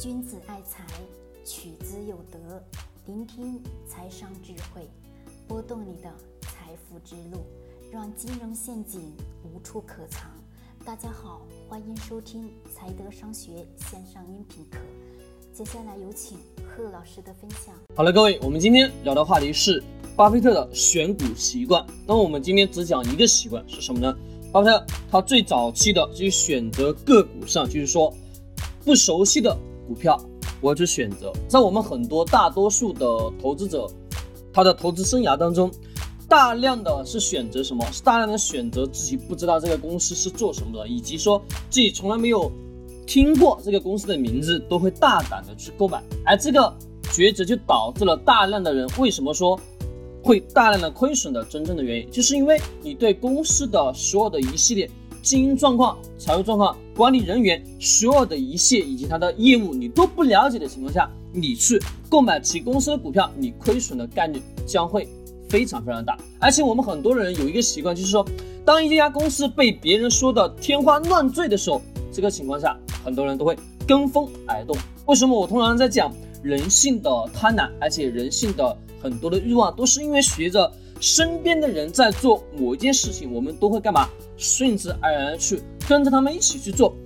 君子爱财，取之有德。聆听财商智慧，拨动你的财富之路，让金融陷阱无处可藏。大家好，欢迎收听财德商学线上音频课。接下来有请贺老师的分享。好了，各位，我们今天聊的话题是巴菲特的选股习惯。那么我们今天只讲一个习惯是什么呢？巴菲特他最早期的就是选择个股上，就是说不熟悉的。股票，我要去选择。在我们很多大多数的投资者，他的投资生涯当中，大量的是选择什么？是大量的选择自己不知道这个公司是做什么的，以及说自己从来没有听过这个公司的名字，都会大胆的去购买。而这个抉择就导致了大量的人为什么说会大量的亏损的真正的原因，就是因为你对公司的所有的一系列。经营状况、财务状况、管理人员，所有的一切以及他的业务你都不了解的情况下，你去购买其公司的股票，你亏损的概率将会非常非常大。而且我们很多人有一个习惯，就是说，当一家公司被别人说的天花乱坠的时候，这个情况下，很多人都会跟风而动。为什么我通常在讲人性的贪婪，而且人性的很多的欲望，都是因为随着。身边的人在做某一件事情，我们都会干嘛？顺之而然去跟着他们一起去做。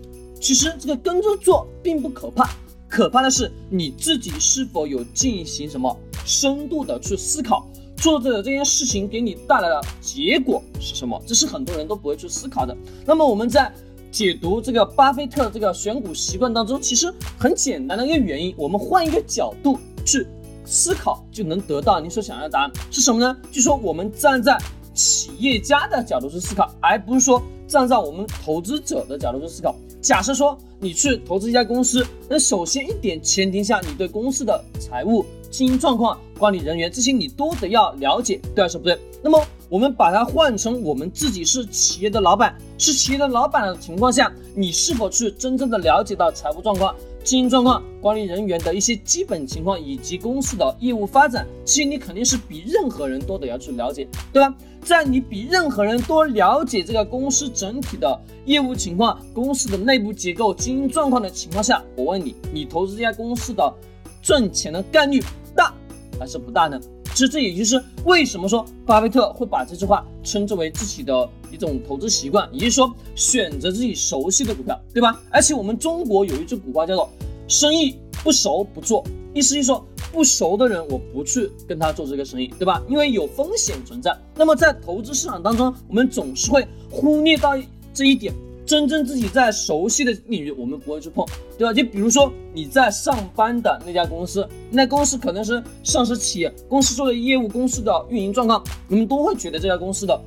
其实这个跟着做并不可怕，可怕的是你自己是否有进行什么深度的去思考，做的这件事情给你带来的结果是什么？这是很多人都不会去思考的。那么我们在解读这个巴菲特这个选股习惯当中，其实很简单的一个原因，我们换一个角度去。思考就能得到你所想要的答案是什么呢？就说我们站在企业家的角度去思考，而不是说站在我们投资者的角度去思考。假设说你去投资一家公司，那首先一点前提下，你对公司的财务、经营状况、管理人员这些你都得要了解，对还是不对？那么我们把它换成我们自己是企业的老板，是企业的老板的情况下，你是否去真正的了解到财务状况？经营状况、管理人员的一些基本情况以及公司的业务发展，其实你肯定是比任何人都得要去了解，对吧？在你比任何人多了解这个公司整体的业务情况、公司的内部结构、经营状况的情况下，我问你，你投资这家公司的赚钱的概率大还是不大呢？其实这也就是为什么说巴菲特会把这句话称之为自己的一种投资习惯，也就是说选择自己熟悉的股票，对吧？而且我们中国有一句古话叫做“生意不熟不做”，意思就是说不熟的人我不去跟他做这个生意，对吧？因为有风险存在。那么在投资市场当中，我们总是会忽略到这一点。真正自己在熟悉的领域，我们不会去碰，对吧？就比如说你在上班的那家公司，那公司可能是上市企业，公司做的业务，公司的运营状况，你们都会觉得这家公司的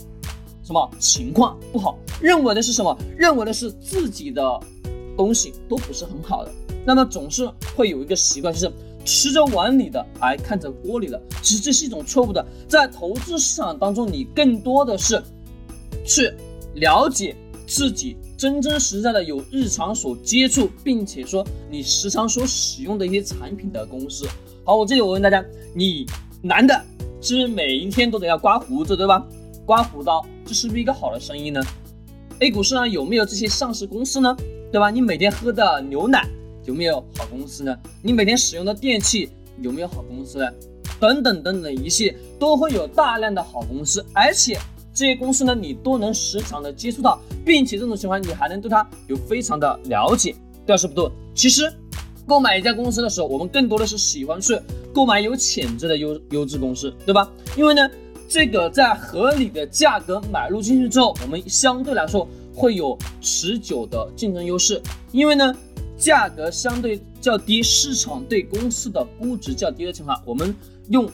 什么情况不好，认为的是什么？认为的是自己的东西都不是很好的，那么总是会有一个习惯，就是吃着碗里的，还看着锅里的。其实这是一种错误的，在投资市场当中，你更多的是去了解自己。真真实在的有日常所接触，并且说你时常所使用的一些产品的公司。好，我这里我问大家，你男的是不是每一天都得要刮胡子，对吧？刮胡刀，这是不是一个好的生意呢？A 股市场有没有这些上市公司呢？对吧？你每天喝的牛奶有没有好公司呢？你每天使用的电器有没有好公司呢？等等等等一系列都会有大量的好公司，而且。这些公司呢，你都能时常的接触到，并且这种情况你还能对它有非常的了解，对是不对？其实，购买一家公司的时候，我们更多的是喜欢去购买有潜质的优优质公司，对吧？因为呢，这个在合理的价格买入进去之后，我们相对来说会有持久的竞争优势。因为呢，价格相对较低，市场对公司的估值较低的情况，我们用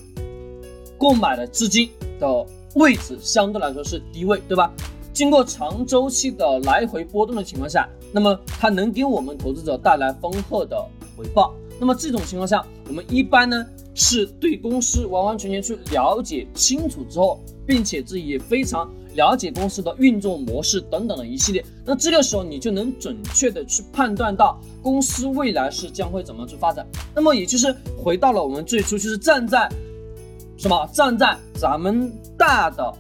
购买的资金的。位置相对来说是低位，对吧？经过长周期的来回波动的情况下，那么它能给我们投资者带来丰厚的回报。那么这种情况下，我们一般呢是对公司完完全全去了解清楚之后，并且自己也非常了解公司的运作模式等等的一系列。那这个时候你就能准确的去判断到公司未来是将会怎么去发展。那么也就是回到了我们最初，就是站在。什么？站在咱们大的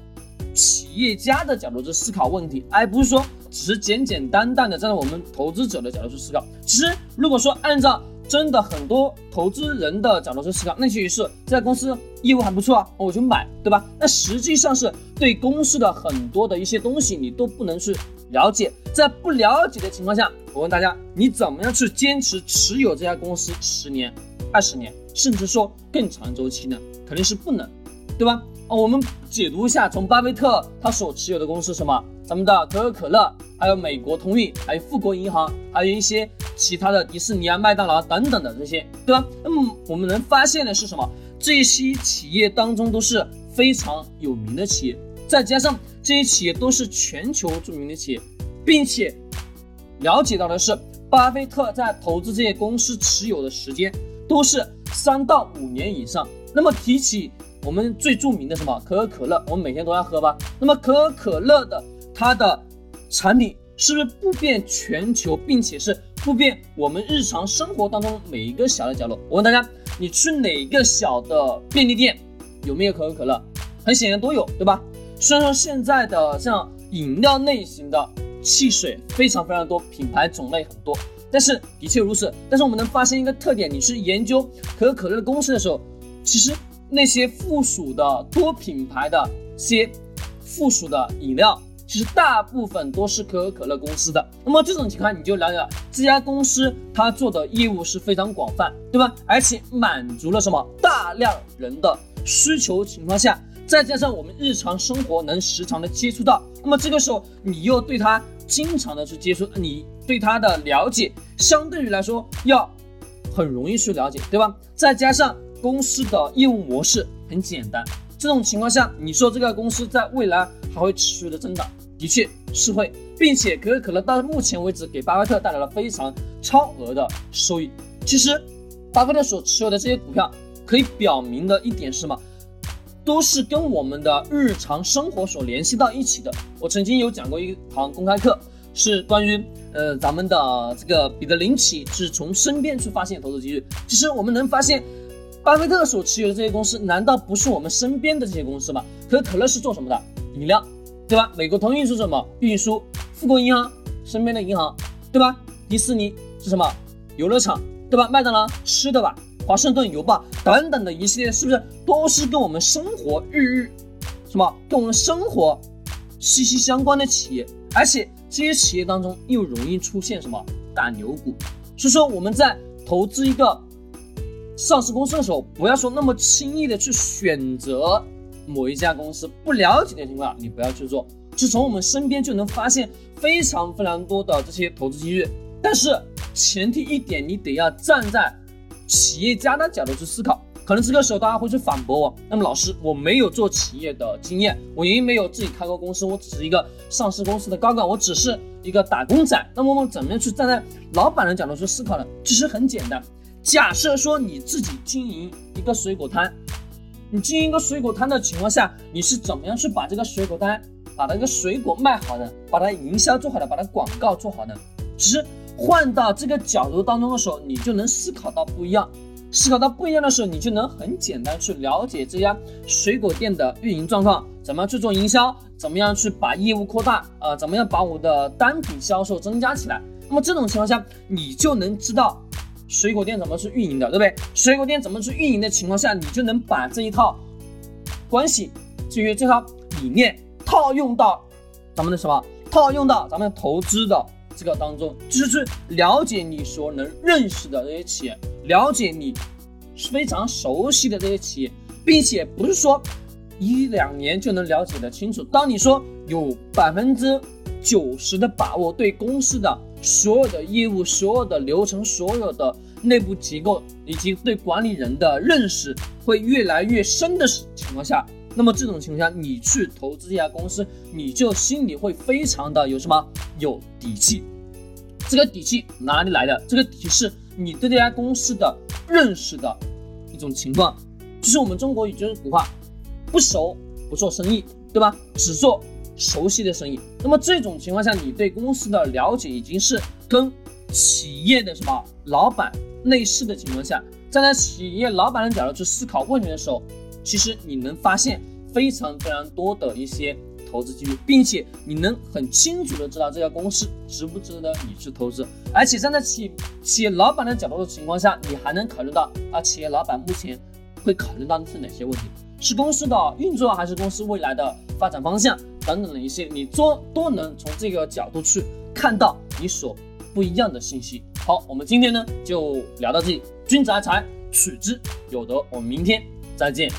企业家的角度去思考问题，而不是说只是简简单单的站在我们投资者的角度去思考。其实，如果说按照真的很多投资人的角度去思考，那其实是这家公司业务还不错啊，我就买，对吧？那实际上是对公司的很多的一些东西你都不能去了解，在不了解的情况下，我问大家，你怎么样去坚持持有这家公司十年、二十年，甚至说更长周期呢？肯定是不能，对吧？啊，我们解读一下，从巴菲特他所持有的公司什么，咱们的可口可乐，还有美国通运，还有富国银行，还有一些其他的迪士尼啊、麦当劳等等的这些，对吧？那么我们能发现的是什么？这些企业当中都是非常有名的企业，再加上这些企业都是全球著名的企业，并且了解到的是，巴菲特在投资这些公司持有的时间都是三到五年以上。那么提起。我们最著名的什么可口可乐，我们每天都要喝吧？那么可口可乐的它的产品是不是布遍全球，并且是布遍我们日常生活当中每一个小的角落？我问大家，你去哪个小的便利店有没有可口可乐？很显然都有，对吧？虽然说现在的像饮料类型的汽水非常非常多，品牌种类很多，但是的确如此。但是我们能发现一个特点，你去研究可口可乐的公司的时候，其实。那些附属的多品牌的些附属的饮料，其实大部分都是可口可乐公司的。那么这种情况你就了解了，这家公司它做的业务是非常广泛，对吧？而且满足了什么大量人的需求情况下，再加上我们日常生活能时常的接触到，那么这个时候你又对它经常的去接触，你对它的了解相对于来说要很容易去了解，对吧？再加上。公司的业务模式很简单，这种情况下，你说这个公司在未来还会持续的增长，的确是会，并且可口可乐到目前为止给巴菲特带来了非常超额的收益。其实，巴菲特所持有的这些股票，可以表明的一点是什么？都是跟我们的日常生活所联系到一起的。我曾经有讲过一堂公开课，是关于呃咱们的这个彼得林奇是从身边去发现投资机遇。其实我们能发现。巴菲特所持有的这些公司，难道不是我们身边的这些公司吗？可口可乐是做什么的？饮料，对吧？美国通运是什么？运输。富国银行身边的银行，对吧？迪士尼是什么？游乐场，对吧？麦当劳吃的吧？华盛顿邮报等等的一系列，是不是都是跟我们生活日日什么跟我们生活息息相关的企业？而且这些企业当中又容易出现什么大牛股？所以说我们在投资一个。上市公司的时候，不要说那么轻易的去选择某一家公司，不了解的情况下，你不要去做。就从我们身边就能发现非常非常多的这些投资机遇。但是前提一点，你得要站在企业家的角度去思考。可能这个时候大家会去反驳我，那么老师，我没有做企业的经验，我也没有自己开过公司，我只是一个上市公司的高管，我只是一个打工仔。那么我们怎么样去站在老板的角度去思考呢？其实很简单。假设说你自己经营一个水果摊，你经营一个水果摊的情况下，你是怎么样去把这个水果摊，把那个水果卖好的，把它营销做好的，把它广告做好的？其实换到这个角度当中的时候，你就能思考到不一样。思考到不一样的时候，你就能很简单去了解这家水果店的运营状况，怎么样去做营销，怎么样去把业务扩大，呃，怎么样把我的单品销售增加起来。那么这种情况下，你就能知道。水果店怎么去运营的，对不对？水果店怎么去运营的情况下，你就能把这一套关系，至于这套理念套用到咱们的什么？套用到咱们投资的这个当中，就是去了解你所能认识的这些企业，了解你非常熟悉的这些企业，并且不是说一两年就能了解的清楚。当你说有百分之九十的把握对公司的。所有的业务、所有的流程、所有的内部结构以及对管理人的认识会越来越深的情况下，那么这种情况下，你去投资这家公司，你就心里会非常的有什么有底气。这个底气哪里来的？这个底气是你对这家公司的认识的一种情况。就是我们中国有句古话，不熟不做生意，对吧？只做。熟悉的生意，那么这种情况下，你对公司的了解已经是跟企业的什么老板类似的情况下，站在企业老板的角度去思考问题的时候，其实你能发现非常非常多的一些投资机遇，并且你能很清楚的知道这家公司值不值得你去投资。而且站在企企业老板的角度的情况下，你还能考虑到啊，企业老板目前会考虑到的是哪些问题？是公司的运作，还是公司未来的发展方向等等的一些，你都都能从这个角度去看到你所不一样的信息。好，我们今天呢就聊到这里，君子爱财，取之有德。我们明天再见。